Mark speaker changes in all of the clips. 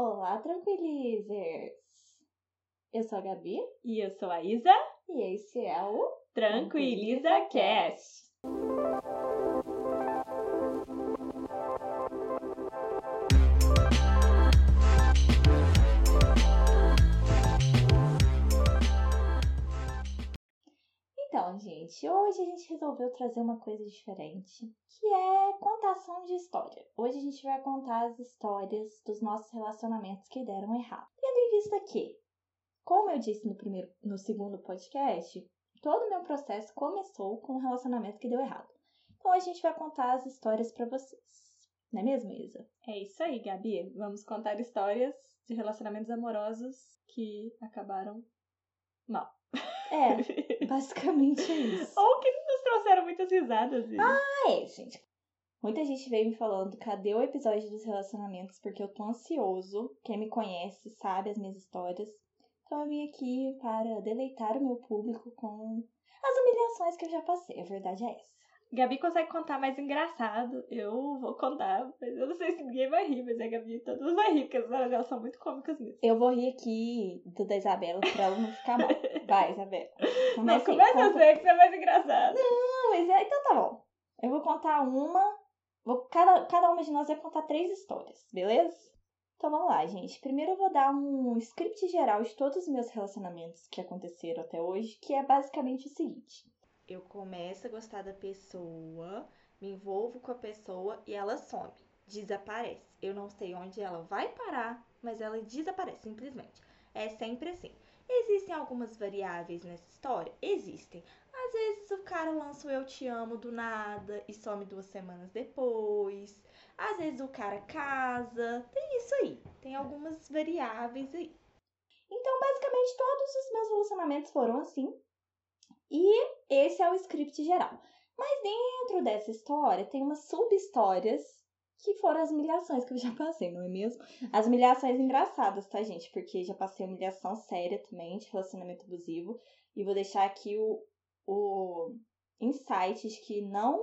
Speaker 1: Olá, tranquilizers! Eu sou a Gabi
Speaker 2: E eu sou a Isa,
Speaker 1: e esse é o
Speaker 2: Tranquiliza Cast.
Speaker 1: Então, gente, hoje a gente resolveu trazer uma coisa diferente, que é contação de história. Hoje a gente vai contar as histórias dos nossos relacionamentos que deram errado. Tendo em vista que, como eu disse no primeiro, no segundo podcast, todo o meu processo começou com um relacionamento que deu errado. Então a gente vai contar as histórias pra vocês. Não é mesmo, Isa?
Speaker 2: É isso aí, Gabi. Vamos contar histórias de relacionamentos amorosos que acabaram mal.
Speaker 1: É, basicamente é isso.
Speaker 2: Ou que nos trouxeram muitas risadas. Isa.
Speaker 1: Ah, é, gente. Muita gente veio me falando, cadê o episódio dos relacionamentos? Porque eu tô ansioso. Quem me conhece sabe as minhas histórias. Então eu vim aqui para deleitar o meu público com as humilhações que eu já passei. A verdade é essa.
Speaker 2: Gabi consegue contar mais engraçado. Eu vou contar, mas eu não sei se ninguém vai rir, mas a Gabi todo mundo vai rir, porque as histórias são muito cômicas mesmo.
Speaker 1: Eu vou rir aqui do da Isabela pra ela não ficar mal. Vai, Isabela.
Speaker 2: Não,
Speaker 1: Começa conta-
Speaker 2: você, que você é mais engraçado.
Speaker 1: Não, mas é, então tá bom. Eu vou contar uma. Vou, cada, cada uma de nós vai contar três histórias, beleza? Então vamos lá, gente. Primeiro eu vou dar um script geral de todos os meus relacionamentos que aconteceram até hoje, que é basicamente o seguinte: eu começo a gostar da pessoa, me envolvo com a pessoa e ela some, desaparece. Eu não sei onde ela vai parar, mas ela desaparece simplesmente. É sempre assim. Existem algumas variáveis nessa história? Existem. Às vezes o cara lança o eu te amo do nada e some duas semanas depois. Às vezes o cara casa. Tem isso aí. Tem algumas variáveis aí. Então, basicamente, todos os meus relacionamentos foram assim. E esse é o script geral. Mas dentro dessa história tem umas sub-histórias que foram as humilhações que eu já passei, não é mesmo? As humilhações engraçadas, tá, gente? Porque já passei humilhação séria também de relacionamento abusivo. E vou deixar aqui o, o insight de que não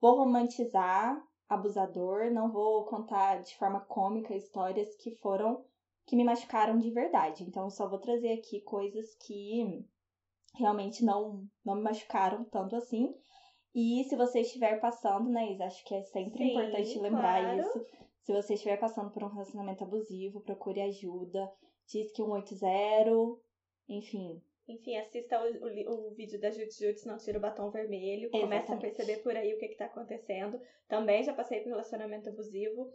Speaker 1: vou romantizar abusador, não vou contar de forma cômica histórias que foram que me machucaram de verdade. Então só vou trazer aqui coisas que realmente não não me machucaram tanto assim. E se você estiver passando, né, Isa, acho que é sempre
Speaker 2: Sim,
Speaker 1: importante lembrar
Speaker 2: claro.
Speaker 1: isso. Se você estiver passando por um relacionamento abusivo, procure ajuda. Diz que 180, enfim,
Speaker 2: Enfim, assista o, o o vídeo da Jut Jut, não tira o batom vermelho. Começa a
Speaker 1: Exatamente.
Speaker 2: perceber por aí o que, que tá acontecendo. Também já passei por relacionamento abusivo.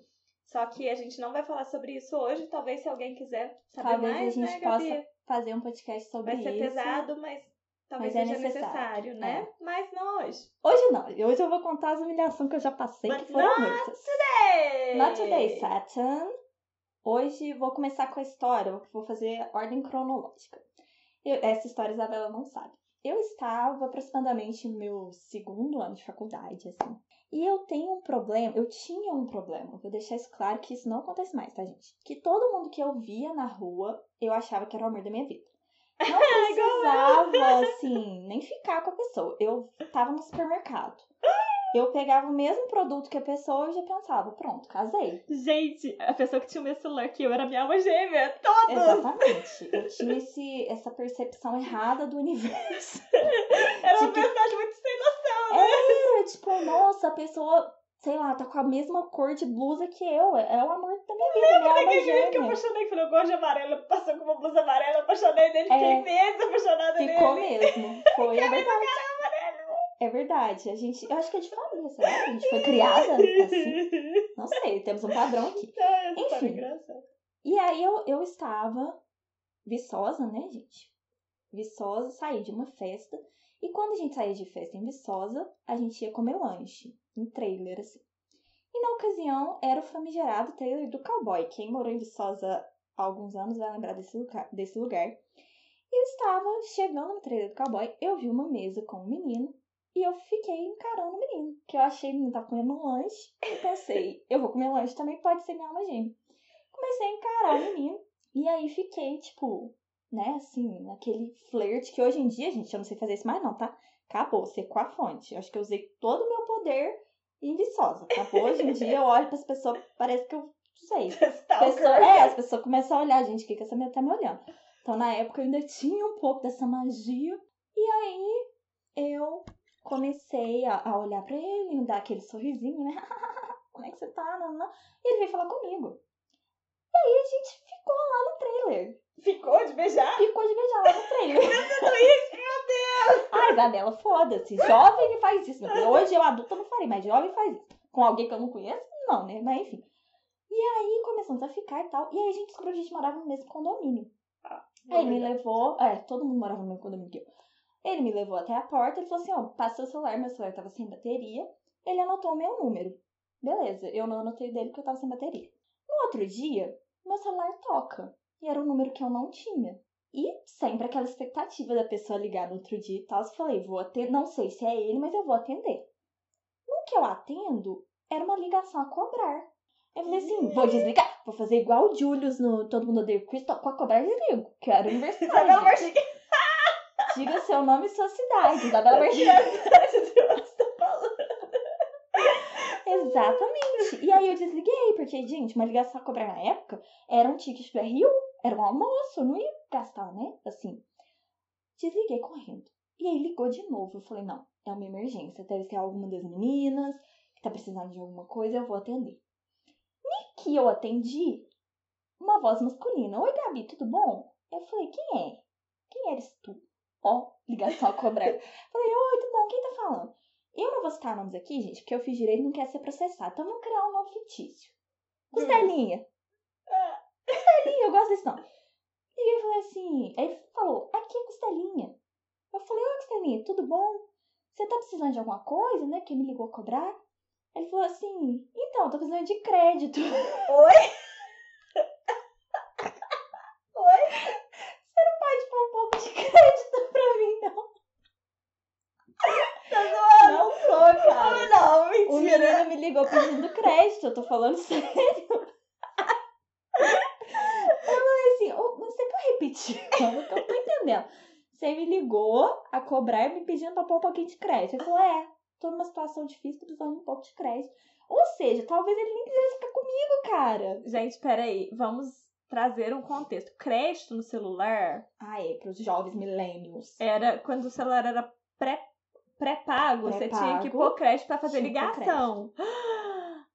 Speaker 2: Só que a gente não vai falar sobre isso hoje. Talvez se alguém quiser saber
Speaker 1: Talvez
Speaker 2: mais,
Speaker 1: a gente
Speaker 2: né, Gabi?
Speaker 1: possa fazer um podcast sobre
Speaker 2: Vai ser
Speaker 1: isso.
Speaker 2: pesado, mas talvez
Speaker 1: Mas é
Speaker 2: seja
Speaker 1: necessário,
Speaker 2: necessário, né? Mas não hoje.
Speaker 1: Hoje não, hoje eu vou contar as humilhações que eu já passei,
Speaker 2: But
Speaker 1: que foram
Speaker 2: not
Speaker 1: muitas.
Speaker 2: Hey!
Speaker 1: Not today, Satan. Hoje vou começar com a história, vou fazer ordem cronológica. Eu- essa história a Isabela não sabe. Eu estava aproximadamente no meu segundo ano de faculdade, assim. E eu tenho um problema, eu tinha um problema, vou deixar isso claro que isso não acontece mais, tá, gente? Que todo mundo que eu via na rua, eu achava que era o amor da minha vida. Não precisava, assim, nem ficar com a pessoa. Eu tava no supermercado. Eu pegava o mesmo produto que a pessoa e já pensava, pronto, casei.
Speaker 2: Gente, a pessoa que tinha o mesmo celular que eu era minha alma gêmea. Todos!
Speaker 1: Exatamente. Eu tinha esse, essa percepção errada do universo.
Speaker 2: Era uma
Speaker 1: que-
Speaker 2: personagem muito sem noção, né?
Speaker 1: Era tipo, nossa, a pessoa, sei lá, tá com a mesma cor de blusa que eu. É o amor da minha vida, minha alma
Speaker 2: Aquele jeito que eu apaixonei, que falou, eu gosto de amarelo, passou com uma blusa amarela, apaixonei dele, fiquei
Speaker 1: É.
Speaker 2: meses apaixonada
Speaker 1: Ficou
Speaker 2: nele.
Speaker 1: mesmo. Foi, é verdade. É verdade. A gente, eu acho que é de família, será? A gente foi criada assim. Não sei, temos um padrão aqui.
Speaker 2: História é
Speaker 1: Enfim. E aí eu, eu estava viçosa, né, gente? Viçosa, saí de uma festa. E quando a gente saía de festa em Viçosa, a gente ia comer lanche, em trailer, assim. E na ocasião era o famigerado trailer do cowboy. Quem morou em Viçosa há alguns anos vai lembrar desse lugar. Desse lugar. E eu estava chegando no trailer do cowboy, eu vi uma mesa com um menino. E eu fiquei encarando o menino, que eu achei o menino tava comendo um lanche. E pensei, eu vou comer lanche também, pode ser minha alma gêmea comecei a encarar o menino. E aí fiquei, tipo, né, assim, naquele flerte que hoje em dia, gente, eu não sei fazer isso mais não, tá? Acabou, secou a fonte. Eu acho que eu usei todo o meu poder em Viçosa. Acabou, hoje em dia eu olho pras pessoas, parece que eu não sei. Pessoa, é, as pessoa começa a olhar, gente, o que, que essa menina tá me olhando? Então, na época, eu ainda tinha um pouco dessa magia. E aí, eu comecei a, a olhar pra ele, dar aquele sorrisinho, né? Como é que você tá? Não, não. E ele veio falar comigo. E aí, a gente ficou lá no trailer.
Speaker 2: Ficou de beijar?
Speaker 1: Ficou de beijar lá no trailer.
Speaker 2: Isso, meu Deus!
Speaker 1: Ai, Isabela, foda-se. Jovem que faz isso. Filho. Hoje eu adulta não farei, mas jovem faz isso. Com alguém que eu não conheço, não, né? Mas enfim. E aí começamos a ficar e tal. E aí a gente descobriu que a gente morava no mesmo condomínio. Aí ele me levou. É, todo mundo morava no mesmo condomínio que eu. Ele me levou até a porta. Ele falou assim: ó, passa seu celular. Meu celular tava sem bateria. Ele anotou o meu número. Beleza, eu não anotei o dele porque eu tava sem bateria. No outro dia, meu celular toca. E era um número que eu não tinha. E sempre aquela expectativa da pessoa ligar no outro dia e tal. Eu falei, vou atender. Não sei se é ele, mas eu vou atender. No que eu atendo, era uma ligação a cobrar. Eu falei assim, vou desligar. Vou fazer igual o Julius no Todo Mundo Odeia o Chris. Com a cobrar, desligo. Que era
Speaker 2: Isabela. Martins.
Speaker 1: Diga seu nome e sua cidade. Isabela Martins. Exatamente. E aí eu desliguei, porque, gente, uma ligação a cobrar na época era um ticket do RU, era um almoço, eu não ia gastar, né? Assim. Desliguei correndo. E aí ligou de novo. Eu falei, não, é uma emergência. Deve ser alguma das meninas que tá precisando de alguma coisa, eu vou atender. E que eu atendi, uma voz masculina. Oi, Gabi, tudo bom? Eu falei, quem é? Quem eres tu? Ó, ligação a cobrar. falei, oi, tudo bom? Quem tá falando? Eu não vou citar nomes aqui, gente, porque eu fiz direito e não quer ser processado. Então vamos criar um nome fictício. Costelinha. Costelinha, eu gosto desse nome. E ele falou assim, aí ele falou, aqui é Costelinha. Eu falei, oi Costelinha, tudo bom? Você tá precisando de alguma coisa, né? Que me ligou a cobrar? Ele falou assim, então, eu tô precisando de crédito.
Speaker 2: Oi?
Speaker 1: Pode pôr um pouco de crédito pra mim, não.
Speaker 2: Tá zoando?
Speaker 1: Não sou, cara.
Speaker 2: Ah,
Speaker 1: menino me ligou pedindo crédito, eu tô falando sério. Eu falei assim, "Ô, você pode repetir? Eu não tô entendendo. Você me ligou a cobrar me pedindo pra pôr um pouquinho de crédito. Ele falou, é, tô numa situação difícil, tô precisando de um pouco de crédito. Ou seja, talvez ele nem quisesse ficar comigo, cara.
Speaker 2: Gente, peraí. Vamos trazer um contexto. Crédito no celular
Speaker 1: Ah, é, pros jovens millennials.
Speaker 2: era quando o celular era pré- pré-pago, você
Speaker 1: Pré-pago.
Speaker 2: tinha que pôr crédito pra fazer
Speaker 1: Tinha
Speaker 2: ligação.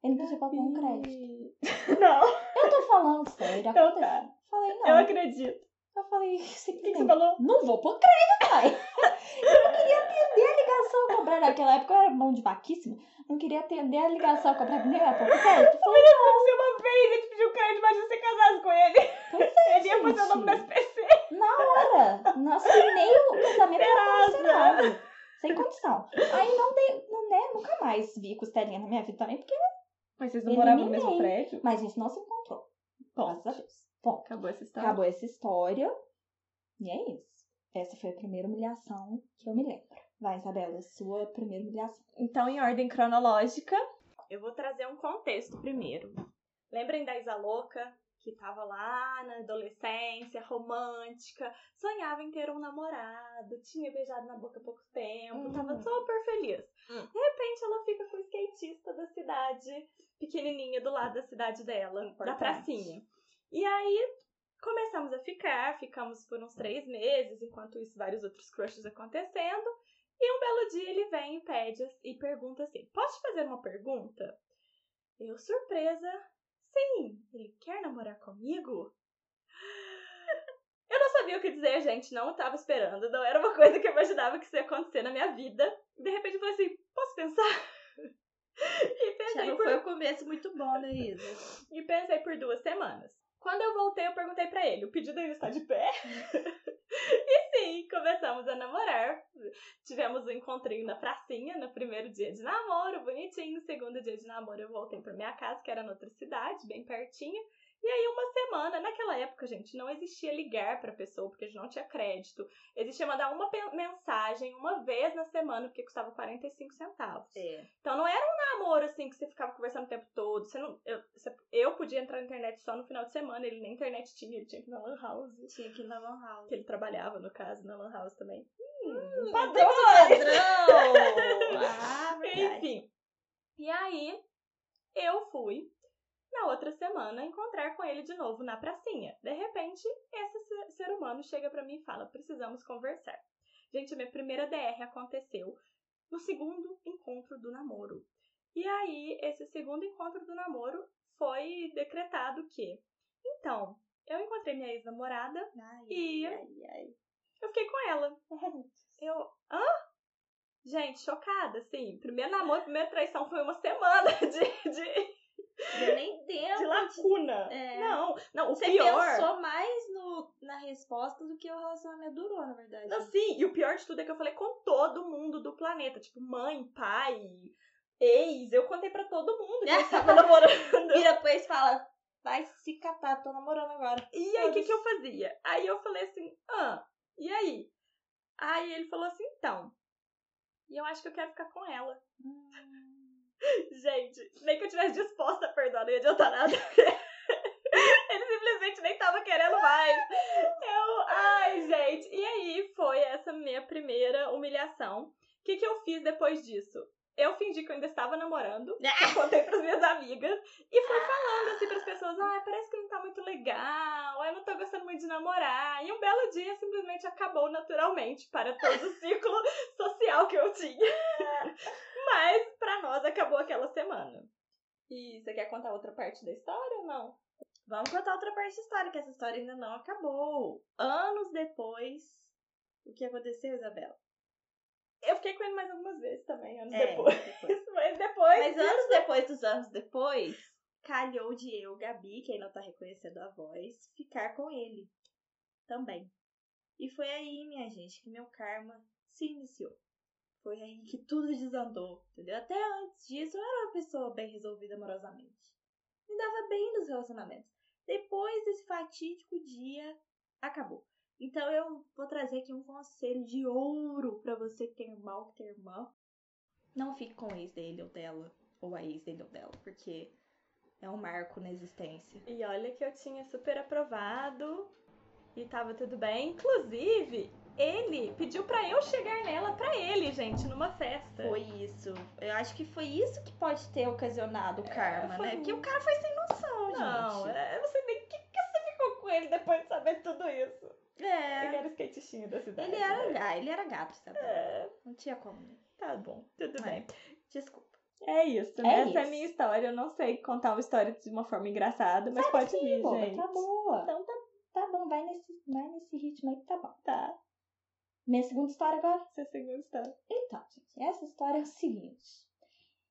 Speaker 1: Ele pediu pra pôr um crédito.
Speaker 2: Não,
Speaker 1: Eu tô falando sério,
Speaker 2: Então
Speaker 1: aconteceu.
Speaker 2: tá.
Speaker 1: Falei, não.
Speaker 2: eu acredito.
Speaker 1: Eu falei,
Speaker 2: O que, que
Speaker 1: simplesmente.
Speaker 2: você falou?
Speaker 1: Não vou pôr crédito, pai. Eu não queria atender a ligação a cobrar. Naquela época eu era mão de vaquíssimo. Não queria atender a ligação a cobrar. Nem era pôr crédito. Falei,
Speaker 2: Aconteceu uma vez, ele pediu crédito, mas você casasse com ele.
Speaker 1: pois é,
Speaker 2: Ele ia fazer o nome das SPC.
Speaker 1: Na hora. Não assinei o casamento era
Speaker 2: Serasa.
Speaker 1: cancelado. Sem condição. Aí não dei, não, né, nunca mais vi costelinha na minha vida também, porque.
Speaker 2: Mas vocês não
Speaker 1: Eliminei.
Speaker 2: moravam no mesmo prédio?
Speaker 1: Mas a gente não se encontrou.
Speaker 2: Ponto.
Speaker 1: Graças a Deus. Bom,
Speaker 2: Acabou essa história.
Speaker 1: acabou essa história. E é isso. Essa foi a primeira humilhação que eu me lembro. Vai, Isabela, sua primeira humilhação.
Speaker 2: Então, em ordem cronológica, eu vou trazer um contexto primeiro. Lembrem da Isa Louca, que tava lá na adolescência, romântica, sonhava em ter um namorado, tinha beijado na boca há pouco tempo,
Speaker 1: Uhum.
Speaker 2: tava super feliz.
Speaker 1: Hum.
Speaker 2: De repente, ela fica com o skatista da cidade pequenininha do lado da cidade dela, da
Speaker 1: Importante.
Speaker 2: pracinha. E aí, começamos a ficar, ficamos por uns três meses, enquanto isso, vários outros crushes acontecendo. E um belo dia ele vem e pede e pergunta assim: Posso te fazer uma pergunta? Eu, surpresa, sim, ele quer namorar comigo? Eu não sabia o que dizer, gente, não estava esperando, não era uma coisa que eu imaginava que isso ia acontecer na minha vida. De repente eu falei assim: Posso pensar? E
Speaker 3: Já
Speaker 2: pensei
Speaker 3: não
Speaker 2: por
Speaker 3: foi um começo muito bom, né, Isa?
Speaker 2: e pensei por duas semanas. Quando eu voltei, eu perguntei pra ele: o pedido ainda está de pé? e sim, começamos a namorar. Tivemos um encontrinho na pracinha no primeiro dia de namoro, bonitinho. No segundo dia de namoro, eu voltei pra minha casa, que era noutra cidade, bem pertinho. E aí, uma semana, naquela época, gente, não existia ligar pra pessoa, porque a gente não tinha crédito. Existia mandar uma mensagem uma vez na semana, porque custava 45 centavos.
Speaker 3: É.
Speaker 2: Então não era um namoro assim que você ficava conversando o tempo todo. Você não, eu, você- eu podia entrar na internet só no final de semana, ele nem internet tinha, ele tinha que ir na Lan House.
Speaker 3: Tinha que ir na Lan House.
Speaker 2: Que ele trabalhava, no caso, na Lan House também.
Speaker 3: Hum,
Speaker 2: padrão!
Speaker 3: padrão! ah, verdade.
Speaker 2: Enfim. E aí, eu fui. Na outra semana, encontrar com ele de novo na pracinha. De repente, esse ser- humano chega pra mim e fala: precisamos conversar. Gente, a minha primeira DR aconteceu no segundo encontro do namoro. E aí, esse segundo encontro do namoro foi decretado que. Então, eu encontrei minha ex-namorada, E-
Speaker 3: ai, ai.
Speaker 2: eu fiquei com ela. Eu. Hã? Gente, chocada, assim. Primeiro namoro, primeira traição foi uma semana de, de,
Speaker 3: Deu nem
Speaker 2: de
Speaker 3: tempo.
Speaker 2: lacuna.
Speaker 3: É.
Speaker 2: Não, não, o
Speaker 3: Você
Speaker 2: pior.
Speaker 3: pensou mais no, na resposta do que o relacionamento durou, na verdade.
Speaker 2: Não, sim, e o pior de tudo é que eu falei com todo mundo do planeta. Tipo, mãe, pai, ex. Eu contei pra todo mundo que eu estava namorando.
Speaker 3: E depois fala, vai se catar, tô namorando agora.
Speaker 2: E aí, o que, que eu fazia? Aí eu falei assim, ah, e aí? Aí ele falou assim, então. E eu acho que eu quero ficar com ela. Gente, nem que eu tivesse disposta a perdoar, não ia adiantar nada. Ele simplesmente nem tava querendo mais. Eu, ai, gente. E aí foi essa minha primeira humilhação. O que, que eu fiz depois disso? Eu fingi que eu ainda estava namorando, eu contei pras minhas amigas e fui falando assim pras pessoas: ah, parece que não tá muito legal, eu não tô gostando muito de namorar. E um belo dia simplesmente acabou naturalmente para todo o ciclo social que eu tinha. Mas pra nós acabou aquela semana. E você quer contar outra parte da história ou não?
Speaker 3: Vamos contar outra parte da história, que essa história ainda não acabou. Anos depois, o que aconteceu, Isabela?
Speaker 2: Eu fiquei com ele mais algumas vezes também, anos
Speaker 3: É,
Speaker 2: depois.
Speaker 3: depois.
Speaker 2: Mas depois.
Speaker 3: Mas anos depois dos anos depois, calhou de eu, Gabi, quem não tá reconhecendo a voz, ficar com ele também. E foi aí, minha gente, que meu karma se iniciou. Foi aí que tudo desandou, entendeu? Até antes disso, eu era uma pessoa bem resolvida amorosamente. Me dava bem nos relacionamentos. Depois desse fatídico dia, acabou. Então eu vou trazer aqui um conselho de ouro pra você que tem irmão, que tem irmã. Não fique com o ex dele ou dela, ou a ex dele ou dela, porque é um marco na existência.
Speaker 2: E olha que eu tinha super aprovado e tava tudo bem. Inclusive, ele pediu pra eu chegar nela pra ele, gente, numa festa.
Speaker 3: Foi isso. Eu acho que foi isso que pode ter ocasionado o karma,
Speaker 2: foi
Speaker 3: né? Porque o cara foi sem noção,
Speaker 2: Não,
Speaker 3: gente.
Speaker 2: é, eu não sei nem o que, que você ficou com ele depois de saber tudo isso.
Speaker 3: É.
Speaker 2: Ele era o skatistinho da cidade.
Speaker 3: Ele era,
Speaker 2: né?
Speaker 3: ah, ele era gato, sabe?
Speaker 2: É,
Speaker 3: Não tinha como. né?
Speaker 2: tá bom, tudo
Speaker 3: É.
Speaker 2: bem.
Speaker 3: Desculpa.
Speaker 2: É isso,
Speaker 1: É
Speaker 2: essa é a
Speaker 1: isso.
Speaker 2: minha história. Eu não sei contar uma história de uma forma engraçada, mas pode
Speaker 1: Sim,
Speaker 2: vir,
Speaker 1: boba,
Speaker 2: gente.
Speaker 1: tá boa.
Speaker 2: Então tá,
Speaker 1: Tá bom, vai nesse, vai nesse ritmo aí que tá bom.
Speaker 2: tá.
Speaker 1: Minha segunda história agora?
Speaker 2: Essa é a segunda história.
Speaker 1: Então, gente, essa história é o seguinte.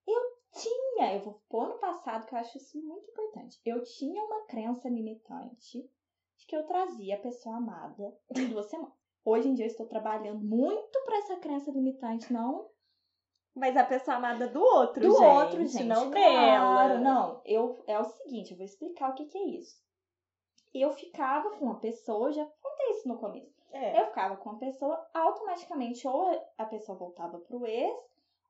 Speaker 1: Eu tinha, eu vou pôr no passado que eu acho isso muito importante. Eu tinha uma crença limitante de que eu trazia a pessoa amada em duas semanas. Hoje em dia eu estou trabalhando muito pra essa crença limitante, não
Speaker 2: Mas a pessoa amada do outro,
Speaker 1: do
Speaker 2: gente.
Speaker 1: outro, gente.
Speaker 2: Não
Speaker 1: claro,
Speaker 2: dela.
Speaker 1: Não, eu é o seguinte, eu vou explicar o que, que é isso. Eu ficava com uma pessoa, já contei isso no começo.
Speaker 2: É.
Speaker 1: Eu ficava com a pessoa, automaticamente ou a pessoa voltava pro ex,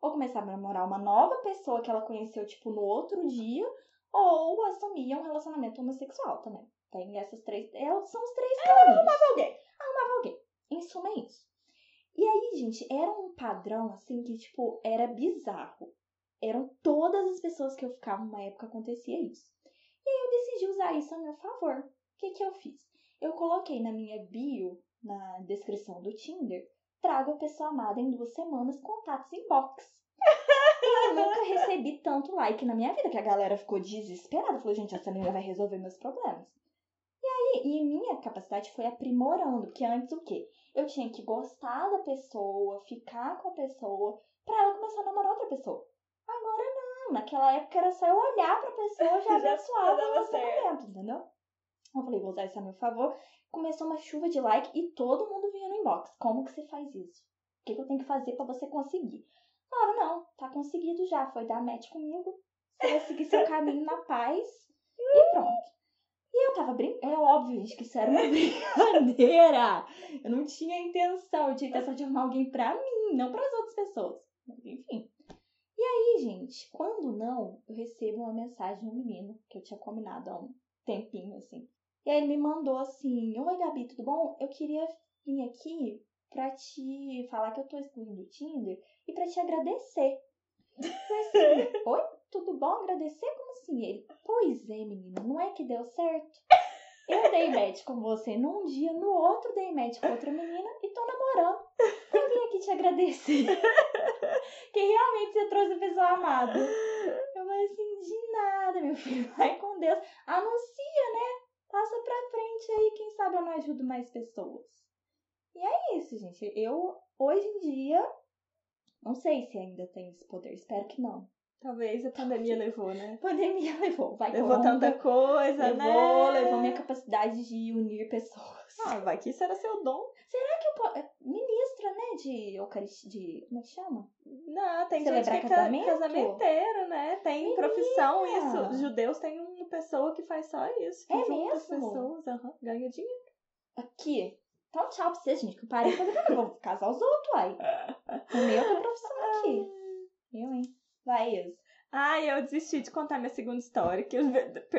Speaker 1: ou começava a namorar uma nova pessoa que ela conheceu, tipo, no outro dia, ou assumia um relacionamento homossexual também. Tem essas três. é, são os três caminhos. Arrumava
Speaker 2: alguém.
Speaker 1: Arrumava alguém. Em suma, é isso. E aí, gente, era um padrão, assim, que, tipo, era bizarro. Eram todas as pessoas que eu ficava numa época acontecia isso. E aí eu decidi usar isso a meu favor. O que que eu fiz? Eu coloquei na minha bio, na descrição do Tinder, trago a pessoa amada em duas semanas, contatos inbox. e eu nunca recebi tanto like na minha vida, que a galera ficou desesperada. Falou, gente, essa menina vai resolver meus problemas. E minha capacidade foi aprimorando, porque antes o quê? Eu tinha que gostar da pessoa, ficar com a pessoa, pra ela começar a namorar outra pessoa. Agora não, naquela época era só eu olhar pra pessoa já abençoava o
Speaker 2: dava certo.
Speaker 1: relacionamento, entendeu? Eu falei, vou usar isso a meu favor. Começou uma chuva de like e todo mundo vinha no inbox. Como que você faz isso? O que, que eu tenho que fazer pra você conseguir? Falava, não, tá conseguido já. Foi dar match comigo. Você vai seguir seu caminho na paz e pronto. E eu tava brincando. É óbvio, gente, que isso era uma brincadeira. Eu não tinha intenção. Eu tinha intenção de arrumar alguém pra mim, não pras outras pessoas. Enfim. E aí, gente, quando não, eu recebo uma mensagem do menino que eu tinha combinado há um tempinho, assim. E aí ele me mandou assim: Oi, Gabi, tudo bom? Eu queria vir aqui pra te falar que eu tô excluindo o Tinder e pra te agradecer. Eu falei assim, Oi, tudo bom? Agradecer? Como assim, ele, pois é, menina, não é que deu certo? Eu dei match com você num dia, no outro dei match com outra menina e tô namorando. Eu vim aqui te agradecer. que realmente você trouxe a pessoa amada. Eu falei assim, de nada, meu filho. Vai com Deus. Anuncia, né? Passa pra frente aí, quem sabe eu não ajudo mais pessoas. E é isso, gente. Eu, hoje em dia, não sei se ainda tem esse poder. Espero que não.
Speaker 2: Talvez a pandemia levou, né?
Speaker 1: Pandemia levou. Vai
Speaker 2: Levou tanta coisa,
Speaker 1: levou,
Speaker 2: né?
Speaker 1: levou minha capacidade de unir pessoas.
Speaker 2: Ah, vai que isso era seu dom.
Speaker 1: Será que eu posso... Ministra, né, de Eucaristia, de... Como é que chama?
Speaker 2: Não, tem
Speaker 1: Celebrar
Speaker 2: gente que é ca-
Speaker 1: casamento?
Speaker 2: casamenteiro, né? Tem
Speaker 1: Menina!
Speaker 2: profissão isso. Judeus têm uma pessoa que faz só isso. Que
Speaker 1: É
Speaker 2: junta as
Speaker 1: mesmo?
Speaker 2: pessoas, aham, ganha dinheiro.
Speaker 1: Aqui. Então, tchau pra vocês, gente, que eu parei eu vou casar os outros, aí. O meu tem profissão aqui. Eu, hein? Isa.
Speaker 2: Ai, eu desisti de contar minha segunda história, que eu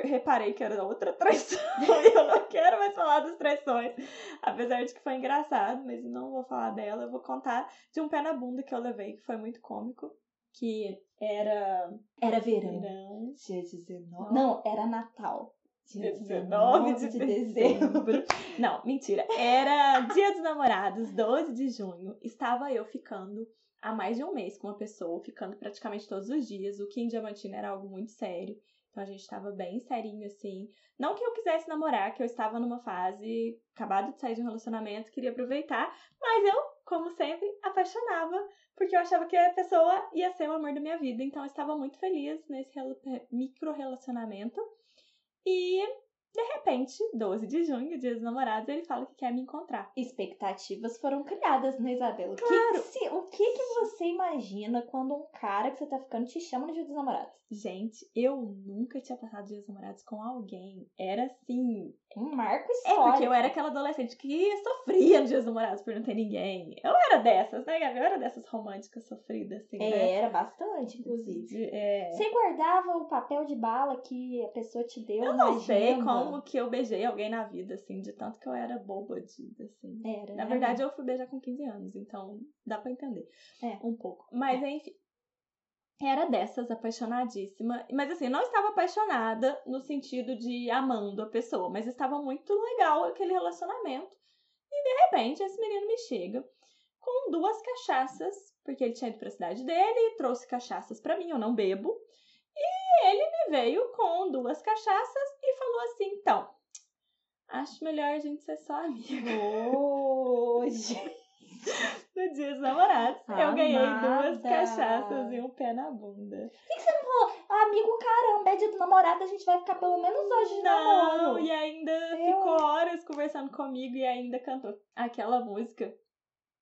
Speaker 2: reparei que era outra traição e eu não quero mais falar das traições. Apesar de que foi engraçado, mas não vou falar dela. Eu vou contar de um pé na bunda que eu levei, que foi muito cômico. Que era
Speaker 1: Era verão.
Speaker 2: verão,
Speaker 1: Dia 19. Não, era Natal.
Speaker 2: dia 19 de dezembro. Não, mentira. Era dia dos namorados, 12 de junho. Estava eu ficando há mais de um mês com uma pessoa, ficando praticamente todos os dias, o que em Diamantina era algo muito sério. Então a gente estava bem serinho, assim. Não que eu quisesse namorar, que eu estava numa fase, acabado de sair de um relacionamento, queria aproveitar, mas eu, como sempre, apaixonava, porque eu achava que a pessoa ia ser o amor da minha vida. Então eu estava muito feliz nesse micro relacionamento. E, de repente, 12 de junho, dia dos namorados, ele fala que quer me encontrar.
Speaker 1: Expectativas foram criadas, né, Isabela? O que
Speaker 2: Claro.
Speaker 1: se- o que, que você imagina quando um cara que você tá ficando te chama no dia dos namorados?
Speaker 2: Gente, eu nunca tinha passado dias dos namorados com alguém. Era assim.
Speaker 1: Um marco
Speaker 2: É
Speaker 1: histórico.
Speaker 2: porque eu era aquela adolescente que sofria nos dias dos namorados por não ter ninguém. Eu era dessas, né, Gabi? Eu era dessas românticas sofridas, assim,
Speaker 1: É,
Speaker 2: né?
Speaker 1: era bastante, inclusive.
Speaker 2: É.
Speaker 1: Você guardava o papel de bala que a pessoa te deu
Speaker 2: Eu não sei
Speaker 1: agenda?
Speaker 2: Como que eu beijei alguém na vida, assim, de tanto que eu era boba de, assim.
Speaker 1: Era,
Speaker 2: Na
Speaker 1: né,
Speaker 2: verdade, eu fui beijar com 15 anos, então dá pra entender.
Speaker 1: É.
Speaker 2: Um pouco. Mas, enfim. Era dessas, apaixonadíssima. Mas, assim, não estava apaixonada no sentido de amando a pessoa, mas estava muito legal aquele relacionamento. E, de repente, esse menino me chega com duas cachaças, porque ele tinha ido pra cidade dele e trouxe cachaças pra mim, eu não bebo. E ele me veio com duas cachaças e falou assim: então, acho melhor a gente ser só amigo.
Speaker 1: Hoje.
Speaker 2: No dia dos namorados, eu ganhei duas
Speaker 1: Amada.
Speaker 2: cachaças e um pé na bunda.
Speaker 1: Amigo, caramba, é dia do namorado, a gente vai ficar pelo menos hoje de
Speaker 2: Não,
Speaker 1: namoro.
Speaker 2: e ainda
Speaker 1: Eu-
Speaker 2: ficou horas conversando comigo e ainda cantou aquela música.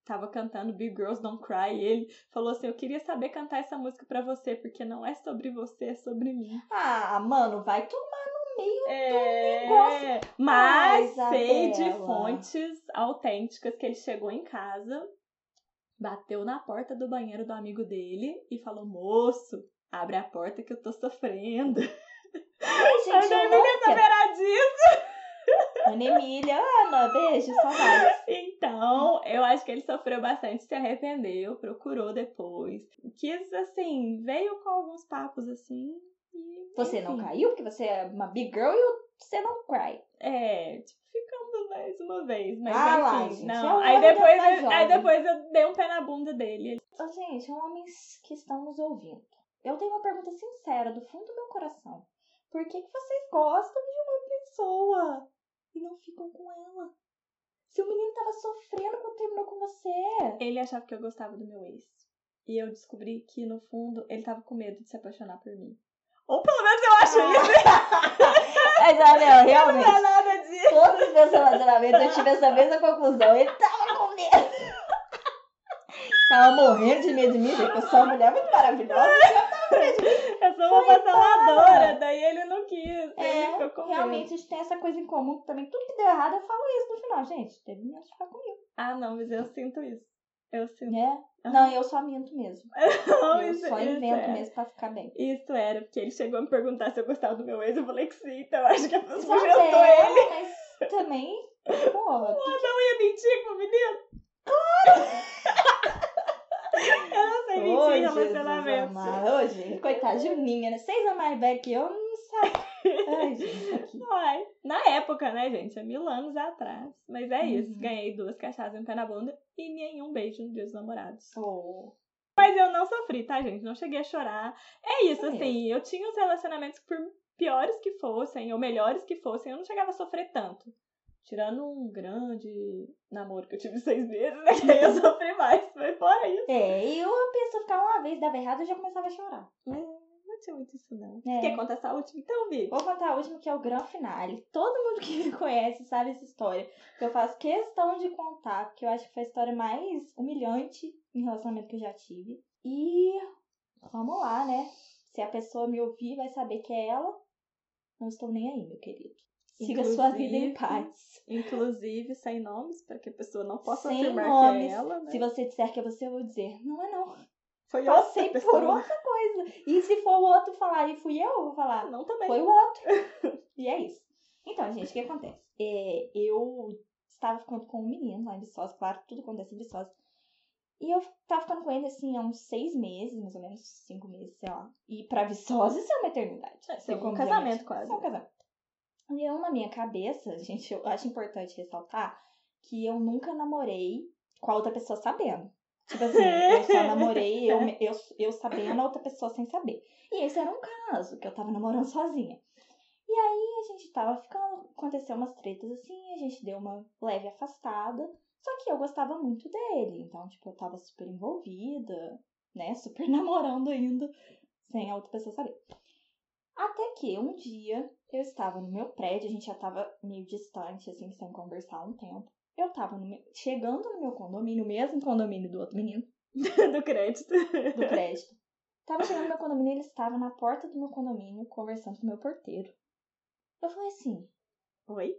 Speaker 2: Tava cantando Big Girls Don't Cry e ele falou assim: Eu queria saber cantar essa música pra você, porque não é sobre você, é sobre mim.
Speaker 1: Ah, mano, vai tomar no meio.
Speaker 2: É,
Speaker 1: negócio.
Speaker 2: mas
Speaker 1: Ai,
Speaker 2: sei de fontes autênticas que ele chegou em casa, bateu na porta do banheiro do amigo dele e falou: Moço, abre a porta que eu tô sofrendo.
Speaker 1: Ai, gente, eu não
Speaker 2: saberá disso.
Speaker 1: Ana Emília, Ana, beijo, saudades.
Speaker 2: Então, eu acho que ele sofreu bastante, se arrependeu, procurou depois. Quis, assim, veio com alguns papos assim. E,
Speaker 1: Você não
Speaker 2: enfim.
Speaker 1: caiu porque você é uma big girl e você não cry.
Speaker 2: É, tipo, ficamos mais uma vez, mas
Speaker 1: Ah lá,
Speaker 2: enfim,
Speaker 1: gente,
Speaker 2: não.
Speaker 1: é
Speaker 2: aí, depois, eu, aí depois eu dei um pé na bunda dele.
Speaker 1: Ô, gente, homens que estão nos ouvindo. Eu tenho uma pergunta sincera, do fundo do meu coração. Por que, que vocês gostam de uma pessoa e não ficam com ela? Se o menino tava sofrendo quando terminou com você.
Speaker 2: Ele achava que eu gostava do meu ex. E eu descobri que, no fundo, ele tava com medo de se apaixonar por mim. Ou pelo menos eu acho isso.
Speaker 1: Mas, olha, realmente,
Speaker 2: Não é nada disso.
Speaker 1: todos os meus relacionamentos eu tive essa mesma conclusão. Ele tava com medo. tava morrendo de medo de mim, gente. Eu sou uma mulher muito maravilhosa.
Speaker 2: Uma patroladora, daí ele não quis. ele
Speaker 1: É,
Speaker 2: ficou com medo.
Speaker 1: realmente a gente tem essa coisa em comum também. Tudo que deu errado, eu falo isso no final. Gente, teve medo de ficar comigo.
Speaker 2: Ah, não, mas eu sinto isso. Eu sinto. Aham.
Speaker 1: Não, eu só minto mesmo.
Speaker 2: Não,
Speaker 1: eu
Speaker 2: isso,
Speaker 1: só
Speaker 2: isso
Speaker 1: invento
Speaker 2: é.
Speaker 1: mesmo pra ficar bem.
Speaker 2: Isso era, porque ele chegou a me perguntar se eu gostava do meu ex. Eu falei que sim, então acho que a pessoa jantou ele.
Speaker 1: mas também, pô,
Speaker 2: Eu não ia mentir pro menino. Claro! Eu não sei mentir
Speaker 1: Ô,
Speaker 2: em
Speaker 1: amado. Ô, gente, coitada, Juninha, né? Seis anos mais velha que eu, não Ai, gente, aqui.
Speaker 2: Ai, na época, né, gente? Há mil anos atrás. Mas é isso.
Speaker 1: Uhum.
Speaker 2: Ganhei duas cachaças e um pé na bunda e nenhum beijo no dia dos namorados.
Speaker 1: Oh.
Speaker 2: Mas eu não sofri, tá, gente? Não cheguei a chorar. É isso,
Speaker 1: É
Speaker 2: assim. Eu tinha os relacionamentos por piores que fossem, ou melhores que fossem, eu não chegava a sofrer tanto. Tirando um grande namoro que eu tive seis meses, né? Que aí eu sofri mais. Mas fora isso.
Speaker 1: É, e eu a pessoa ficar uma vez, dava errado, eu já começava a chorar.
Speaker 2: É, não tinha muito isso, não.
Speaker 1: É.
Speaker 2: Quer contar essa última? Então, Vi.
Speaker 1: Vou contar a última, que é o grande finale. Todo mundo que me conhece sabe essa história. Que eu faço questão de contar, porque eu acho que foi a história mais humilhante em relacionamento que eu já tive. E vamos lá, né? Se a pessoa me ouvir, vai saber que é ela. Não estou nem aí, meu querido. Siga sua vida em paz.
Speaker 2: Inclusive, sem nomes, para que a pessoa não possa
Speaker 1: Sem
Speaker 2: afirmar
Speaker 1: nomes.
Speaker 2: que é ela, né?
Speaker 1: Se você disser que é você, eu vou dizer, não é não.
Speaker 2: Foi
Speaker 1: Passei
Speaker 2: outra
Speaker 1: por outra coisa. E se for o outro falar e fui eu, eu vou falar,
Speaker 2: Não também.
Speaker 1: Foi o outro. e é isso. Então, gente, o que acontece? É, eu estava ficando com um menino lá em Viçosa, claro, tudo acontece em Viçosa. E eu tava ficando com ele, assim, há uns seis meses, mais ou menos, cinco meses, sei lá. E pra Viçosa isso é uma eternidade.
Speaker 2: É,
Speaker 1: Assim
Speaker 2: um
Speaker 1: como
Speaker 2: casamento quase.
Speaker 1: Isso é um casamento. E eu, na minha cabeça, gente, eu acho importante ressaltar que eu nunca namorei com a outra pessoa sabendo. Tipo assim, eu só namorei eu, eu, eu sabendo, a outra pessoa sem saber. E esse era um caso, que eu tava namorando sozinha. E aí a gente tava ficando, aconteceu umas tretas assim, a gente deu uma leve afastada. Só que eu gostava muito dele, então, tipo, eu tava super envolvida, né? Super namorando ainda, sem a outra pessoa saber. Até que um dia eu estava no meu prédio, a gente já tava meio distante, assim, sem conversar há um tempo. Eu tava no meu- chegando no meu condomínio, mesmo condomínio do outro menino,
Speaker 2: do crédito.
Speaker 1: do crédito. Tava chegando no meu condomínio, ele estava na porta do meu condomínio conversando com o meu porteiro. Eu falei assim:
Speaker 2: Oi?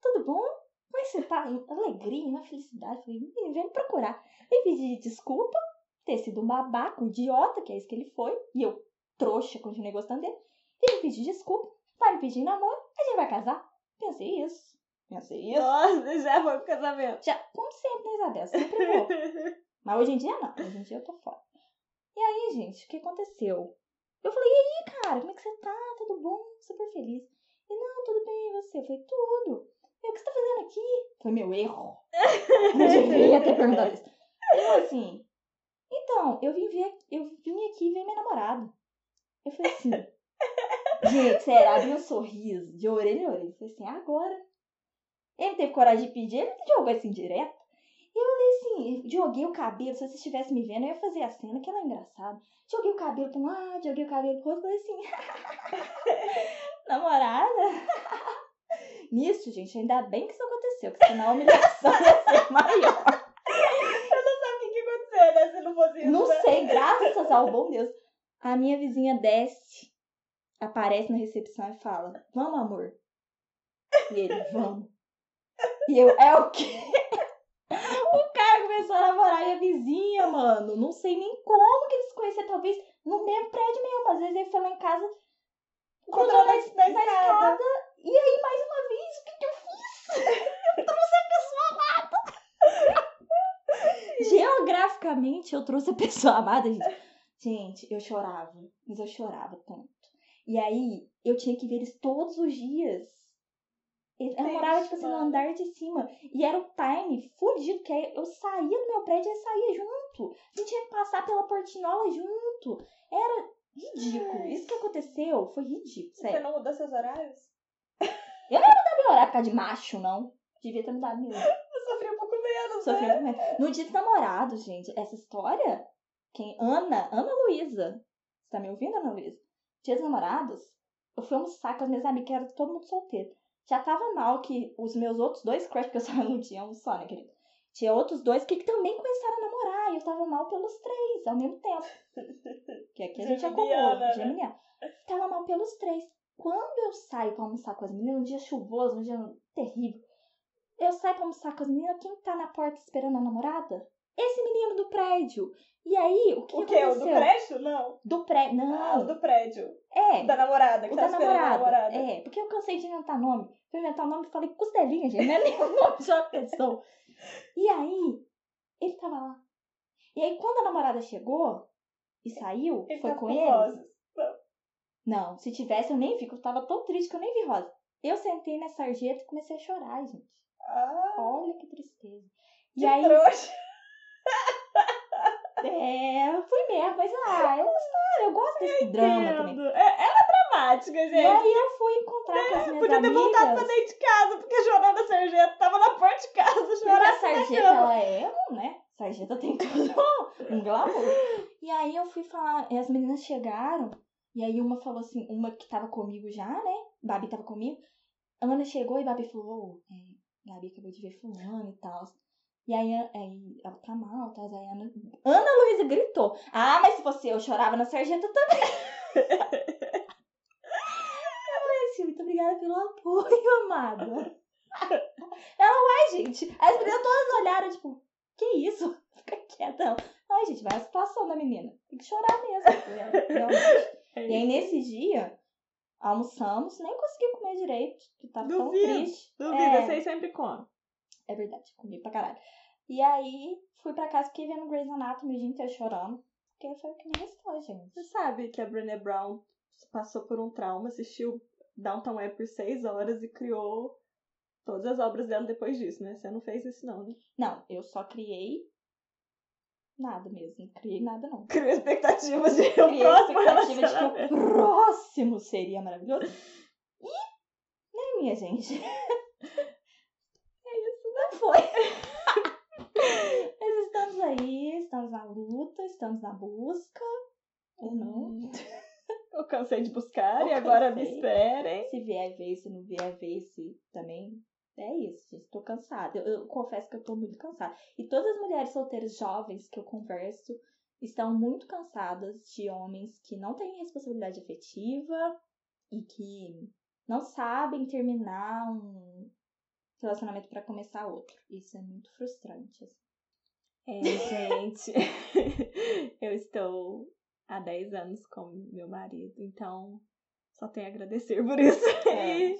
Speaker 1: tudo bom? Como é que você tá? Alegria, na felicidade. Falei, "Ih, vem me procurar. Vem pedir desculpa, ter sido um babaca, um idiota, que é isso que ele foi. E eu, trouxa, continuei gostando dele. Vem me pedir desculpa, vai me pedir namoro, a gente vai casar. Pensei isso. Pensei isso.
Speaker 2: Nossa, já foi pro casamento.
Speaker 1: Já, como sempre, né, Isabel? Sempre vou. Mas hoje em dia não. Hoje em dia eu tô fora. E aí, gente, o que aconteceu? Eu falei, e aí, cara, como é que você tá? Tudo bom? Super feliz. E não, tudo bem, e você? Eu falei, tudo. E o que você tá fazendo aqui? Foi meu erro. Não devia ter perguntado isso. Eu assim, então, eu vim, ver, eu vim aqui ver minha namorada. Eu falei assim, gente, sério, abri um sorriso de orelha a orelha. Eu falei assim, agora. Ele teve coragem de pedir, ele jogou assim direto. E eu falei assim, joguei o cabelo, se você estivesse me vendo, eu ia fazer a cena, que ela é engraçada. Joguei o cabelo pra um lado, joguei o cabelo pro outro, falei assim, namorada? Nisso, gente, ainda bem que isso aconteceu, porque senão a humilhação ia ser maior.
Speaker 2: O que, que aconteceu, né? Se não fosse isso.
Speaker 1: Não
Speaker 2: né?
Speaker 1: sei, graças ao bom Deus. A minha vizinha desce, aparece na recepção e fala: Vamos, amor. E ele, vamos. E eu, é o quê? O cara começou a namorar minha vizinha, mano. Não sei nem como que eles se conheceram, talvez no mesmo prédio mesmo. Às vezes ele foi lá em casa,
Speaker 2: Encontrou na, na
Speaker 1: na
Speaker 2: escada.
Speaker 1: escada. E aí, mais uma vez, o que, que eu fiz? Eu trouxe a pessoa amada. Geograficamente, eu trouxe a pessoa amada, gente. Gente, eu chorava. Mas eu chorava tanto. E aí, eu tinha que ver eles todos os dias. Ela morava, tipo assim, no andar de cima. E era o time fudido, que aí eu saía do meu prédio e ele saía junto. A gente tinha que passar pela portinhola junto. Era ridículo.
Speaker 2: Ai.
Speaker 1: Isso que aconteceu foi ridículo,
Speaker 2: Você
Speaker 1: sério.
Speaker 2: não mudou seus horários?
Speaker 1: Não ia melhorar por causa de macho, não. Devia ter mudado mesmo.
Speaker 2: Eu sofri um pouco menos,
Speaker 1: Sofri
Speaker 2: né?
Speaker 1: muito menos. No dia dos namorados, gente, essa história, quem? Ana, Ana Luísa. Você tá me ouvindo, Ana Luísa? Dia dos namorados, eu fui almoçar com as minhas amigas, que era todo mundo solteiro. Já tava mal que os meus outros dois crush, porque eu só não tinha um só, né, querido? Tinha outros dois que também começaram a namorar, e eu tava mal pelos três, ao mesmo tempo. Que aqui a gente acomodou,
Speaker 2: né?
Speaker 1: geminiana. Tava mal pelos três. Quando eu saio pra almoçar com as meninas, um dia chuvoso, um dia terrível, eu saio pra almoçar com as meninas, quem tá na porta esperando a namorada? Esse menino do prédio. E aí, o que
Speaker 2: O quê? O do
Speaker 1: aconteceu?
Speaker 2: prédio? Não.
Speaker 1: Do prédio.
Speaker 2: Ah, o
Speaker 1: Não,
Speaker 2: do prédio.
Speaker 1: é.
Speaker 2: Da namorada, que
Speaker 1: O
Speaker 2: tá
Speaker 1: da namorada.
Speaker 2: namorada.
Speaker 1: É, porque eu cansei de inventar nome. Fui inventar o nome e falei costelinha, gente. Não é nem o nome de uma pessoa. E aí, ele tava lá. E aí, quando a namorada chegou e saiu,
Speaker 2: Ele
Speaker 1: foi
Speaker 2: tá
Speaker 1: com
Speaker 2: com
Speaker 1: ele.
Speaker 2: vozes.
Speaker 1: Não, se tivesse eu nem vi, porque eu tava tão triste que eu nem vi rosa. Eu sentei na sarjeta e comecei a chorar, gente.
Speaker 2: Ah,
Speaker 1: Olha que tristeza. E
Speaker 2: que
Speaker 1: aí,
Speaker 2: trouxa.
Speaker 1: é, eu fui mesmo, mas ah, eu gostava, eu gosto desse drama também.
Speaker 2: É- Ela é dramática,
Speaker 1: E
Speaker 2: gente.
Speaker 1: aí eu fui encontrar com as minhas
Speaker 2: Podia ter
Speaker 1: amigas.
Speaker 2: voltado pra dentro de casa, porque a Joana Sargento tava na porta de casa
Speaker 1: Porque a
Speaker 2: chorando.
Speaker 1: ela é, né? Sarjeta tem tudo um glamour. E aí eu fui falar, e as meninas chegaram, e aí uma falou assim, uma que tava comigo já, né? Babi tava comigo. Ana chegou e Babi falou, ô, é, Gabi acabou de ver fulano e tal. E aí, aí ela tá mal, tá? Aí Ana, Ana Luísa gritou. Ah, mas se fosse eu chorava na sarjeta também. eu falei assim, muito obrigada pelo apoio, amada. Ela, uai, gente. Aí as meninas todas olharam, tipo, que isso? Fica quieta. Ai, gente, vai a situação da menina. Tem que chorar mesmo. "É, realmente. E aí, nesse dia, almoçamos, nem consegui comer direito, que tava tão
Speaker 2: Duvido,
Speaker 1: triste.
Speaker 2: Duvido,
Speaker 1: É.
Speaker 2: vocês sempre comem.
Speaker 1: É verdade, comi pra caralho. E aí, fui pra casa, fiquei vendo Grey's Anatomy o dia inteiro chorando. Porque foi o que me restou, gente.
Speaker 2: Você sabe que a Brené Brown passou por um trauma, assistiu Downton Web por seis horas e criou todas as obras dela depois disso, né? Você não fez isso não, né?
Speaker 1: Não, eu só criei nada mesmo. Não criei nada, não.
Speaker 2: Criou expectativas de um
Speaker 1: Criei
Speaker 2: próximo
Speaker 1: expectativa de que o próximo seria maravilhoso. E, né, minha gente? É isso, não foi. Mas estamos aí, estamos na luta, estamos na busca. Ou não.
Speaker 2: Eu cansei de buscar
Speaker 1: Eu
Speaker 2: e agora me
Speaker 1: cansei.
Speaker 2: esperem.
Speaker 1: Se vier ver, se não vier ver, se também. É isso, gente. Tô cansada. Eu, eu confesso que eu tô muito cansada. E todas as mulheres solteiras jovens que eu converso estão muito cansadas de homens que não têm responsabilidade afetiva e que não sabem terminar um relacionamento pra começar outro. Isso é muito frustrante. assim.
Speaker 2: É, gente. eu estou há 10 anos com meu marido, então só tenho a agradecer por isso.
Speaker 1: É.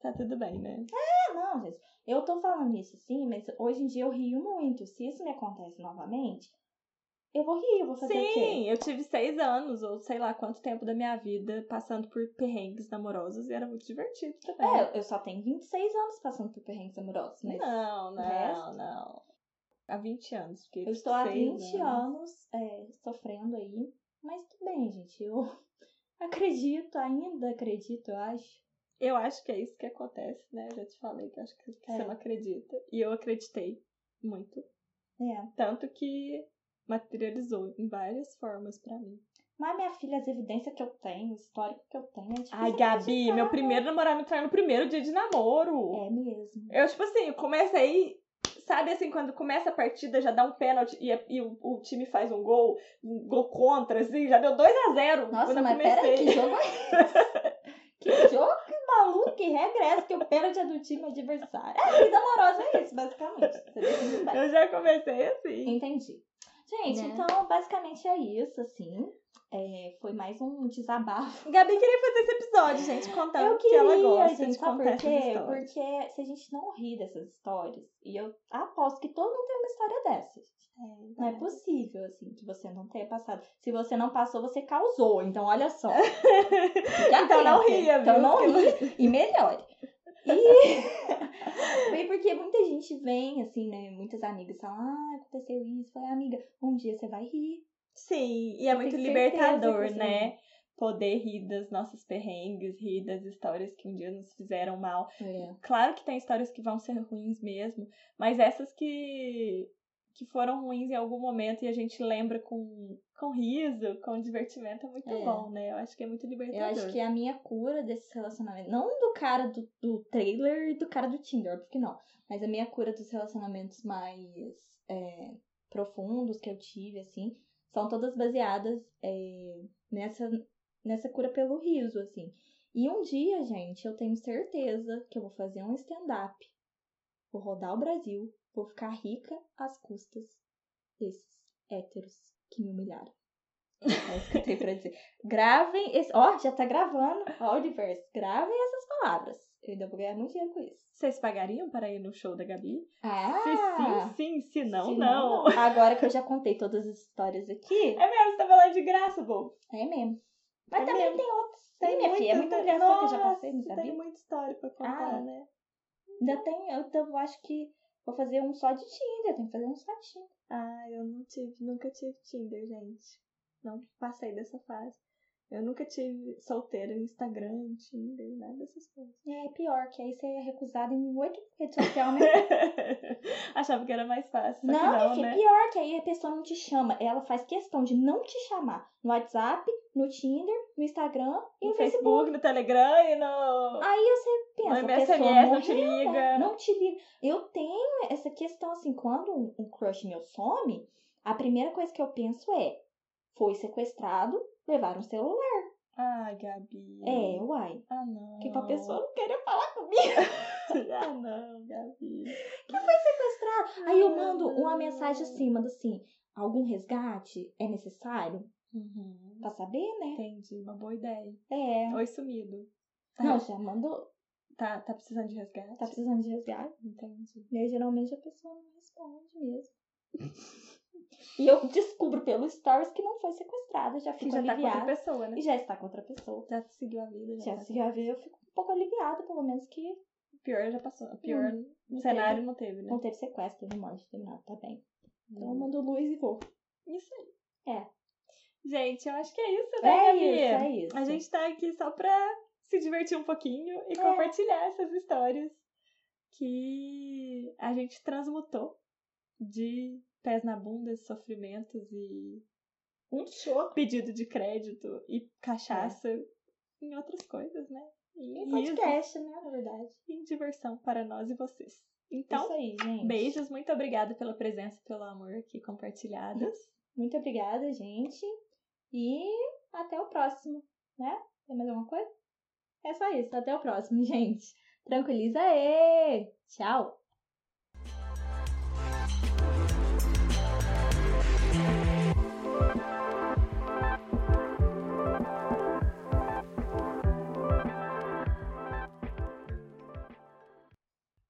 Speaker 2: Tá tudo bem, né?
Speaker 1: É, não, gente. Eu tô falando isso sim, mas hoje em dia eu rio muito. Se isso me acontece novamente, eu vou rir, eu vou fazer o quê?
Speaker 2: Sim, eu tive seis anos, ou sei lá quanto tempo da minha vida, passando por perrengues amorosos e era muito divertido também.
Speaker 1: É, eu só tenho 26 anos passando por perrengues amorosos, mas
Speaker 2: não, não,
Speaker 1: resto?
Speaker 2: não. Há 20 anos. Porque
Speaker 1: eu estou há
Speaker 2: seis
Speaker 1: 20 anos é, sofrendo aí. Mas tudo bem, gente. Eu acredito, ainda acredito, eu acho.
Speaker 2: Eu acho que é isso que acontece, né? Eu já te falei que acho que
Speaker 1: É.
Speaker 2: você não acredita. E eu acreditei muito.
Speaker 1: É.
Speaker 2: Tanto que materializou em várias formas pra mim.
Speaker 1: Mas minha filha, as evidências que eu tenho, o histórico que eu tenho, é difícil
Speaker 2: Ai, Gabi, meu
Speaker 1: né?
Speaker 2: primeiro namorado me traiu no primeiro dia de namoro.
Speaker 1: É mesmo.
Speaker 2: Eu, tipo assim, aí. Sabe assim, quando começa a partida, já dá um pênalti e, e o, o time faz um gol, um gol contra, assim, já deu 2 a 0
Speaker 1: Nossa,
Speaker 2: quando eu
Speaker 1: mas
Speaker 2: comecei.
Speaker 1: que jogo é esse? que jogo maluco, que regra é que o pênalti é do time adversário? É, vida amorosa é isso, basicamente.
Speaker 2: Eu já comecei assim.
Speaker 1: Entendi. Gente,
Speaker 2: Né?
Speaker 1: então basicamente é isso, assim. É, foi mais um desabafo.
Speaker 2: Gabi queria fazer esse episódio, gente, contando
Speaker 1: Eu
Speaker 2: que ela
Speaker 1: queria,
Speaker 2: gosta
Speaker 1: gente,
Speaker 2: de
Speaker 1: sabe
Speaker 2: contar
Speaker 1: por quê?
Speaker 2: histórias.
Speaker 1: Porque se a gente não rir dessas histórias, e eu aposto que todo mundo tem uma história dessas. Não é possível, assim, que você não tenha passado. Se você não passou, você causou. Então, olha só. Já
Speaker 2: então não ria,
Speaker 1: Então não ria e melhore. E bem porque muita gente vem, assim, né? Muitas amigas falam, ah, aconteceu isso. Falei, amiga, um dia você vai rir.
Speaker 2: Sim, e é
Speaker 1: Eu
Speaker 2: muito libertador,
Speaker 1: você
Speaker 2: né? Poder rir das nossas perrengues, rir das histórias que um dia nos fizeram mal.
Speaker 1: É.
Speaker 2: Claro que tem histórias que vão ser ruins mesmo, mas essas que, que foram ruins em algum momento e a gente lembra com, com riso, com divertimento, é muito
Speaker 1: É.
Speaker 2: bom, né? Eu acho que é muito
Speaker 1: Eu
Speaker 2: libertador.
Speaker 1: acho que a minha cura desse relacionamento, não do cara do, do trailer e do cara do Tinder, porque não, mas a minha cura dos relacionamentos mais é, profundos que eu tive, assim, são todas baseadas é, nessa, nessa cura pelo riso, assim. E um dia, gente, eu tenho certeza que eu vou fazer um stand-up, vou rodar o Brasil, vou ficar rica às custas desses héteros que me humilharam. É isso que eu tenho pra dizer. Gravem esse. Ó, já tá gravando. Ó, universo. Gravem essas palavras. Eu ainda vou ganhar muito dinheiro com isso.
Speaker 2: Vocês pagariam para ir no show da Gabi?
Speaker 1: Ah!
Speaker 2: Se sim, sim, se não,
Speaker 1: se
Speaker 2: não.
Speaker 1: Agora que eu já contei todas as histórias aqui,
Speaker 2: É mesmo, você tá falando de graça, bom.
Speaker 1: é mesmo. Mas
Speaker 2: É
Speaker 1: também
Speaker 2: mesmo.
Speaker 1: tem outros.
Speaker 2: Tem
Speaker 1: Sim, minha filha, é
Speaker 2: muita-
Speaker 1: muita criação que eu já
Speaker 2: Nossa,
Speaker 1: passei, não
Speaker 2: Tem muita história pra contar,
Speaker 1: Ah,
Speaker 2: né?
Speaker 1: Ainda tem, eu, eu acho que vou fazer um só de Tinder, tem que fazer um só de Tinder.
Speaker 2: Ah, eu não tive, nunca tive Tinder, gente. Não passei dessa fase. Eu nunca tive solteira no Instagram, Tinder, nada dessas coisas.
Speaker 1: É pior, que aí você é recusado em oito redes sociais, né?
Speaker 2: Achava que era mais fácil.
Speaker 1: Não,
Speaker 2: não
Speaker 1: filha,
Speaker 2: né?
Speaker 1: pior que aí a pessoa não te chama. Ela faz questão de não te chamar no WhatsApp, no Tinder, no Instagram e
Speaker 2: No
Speaker 1: no, Facebook.
Speaker 2: Facebook, no Telegram e no.
Speaker 1: Aí você pensa,
Speaker 2: No
Speaker 1: a pessoa
Speaker 2: MSNS não te
Speaker 1: morreu, né?
Speaker 2: liga.
Speaker 1: Não te liga. Eu tenho essa questão assim, quando um, um crush meu some, a primeira coisa que eu penso é, foi sequestrado, levaram o celular.
Speaker 2: Ai, Gabi.
Speaker 1: É, uai.
Speaker 2: Ah, não.
Speaker 1: Que pra pessoa não querer falar comigo.
Speaker 2: ah, não, Gabi.
Speaker 1: sequestrado. Aí eu mando uma
Speaker 2: não.
Speaker 1: mensagem assim, mando assim, algum resgate é necessário?
Speaker 2: Uhum.
Speaker 1: Pra saber, né?
Speaker 2: Entendi, uma boa ideia.
Speaker 1: É.
Speaker 2: Oi, sumido.
Speaker 1: Não, já mandou.
Speaker 2: Tá, tá precisando de resgate?
Speaker 1: Tá precisando de resgate?
Speaker 2: Entendi.
Speaker 1: E aí, geralmente a pessoa não responde mesmo. e eu descubro pelo stories que não foi sequestrada, já fico
Speaker 2: já tá com outra
Speaker 1: aliviada.
Speaker 2: pessoa, né?
Speaker 1: e já está com outra pessoa.
Speaker 2: Já seguiu a vida.
Speaker 1: Já
Speaker 2: tá
Speaker 1: se já ver, eu fico um pouco aliviada, pelo menos que
Speaker 2: O pior já passou. O pior
Speaker 1: não
Speaker 2: cenário não teve,
Speaker 1: teve,
Speaker 2: né?
Speaker 1: não teve sequestro, teve morte, teve nada, tá bem. Então eu
Speaker 2: Hum.
Speaker 1: mando luz e vou.
Speaker 2: Isso aí.
Speaker 1: É.
Speaker 2: Gente, eu acho que é isso, né,
Speaker 1: É
Speaker 2: Gabi?
Speaker 1: isso, é isso.
Speaker 2: A gente tá aqui só pra se divertir um pouquinho e
Speaker 1: É.
Speaker 2: compartilhar essas histórias que a gente transmutou de pés na bunda, sofrimentos e
Speaker 1: Um choque.
Speaker 2: pedido de crédito e cachaça em outras coisas, né? E,
Speaker 1: E
Speaker 2: riso
Speaker 1: podcast, né, na verdade.
Speaker 2: e diversão para nós e vocês. Então,
Speaker 1: isso aí, gente.
Speaker 2: beijos, muito obrigada pela presença, pelo amor aqui compartilhado.
Speaker 1: Muito obrigada, gente. E até o próximo, né? Tem mais alguma coisa? É só isso. Até o próximo, gente. Tranquiliza aí. Tchau.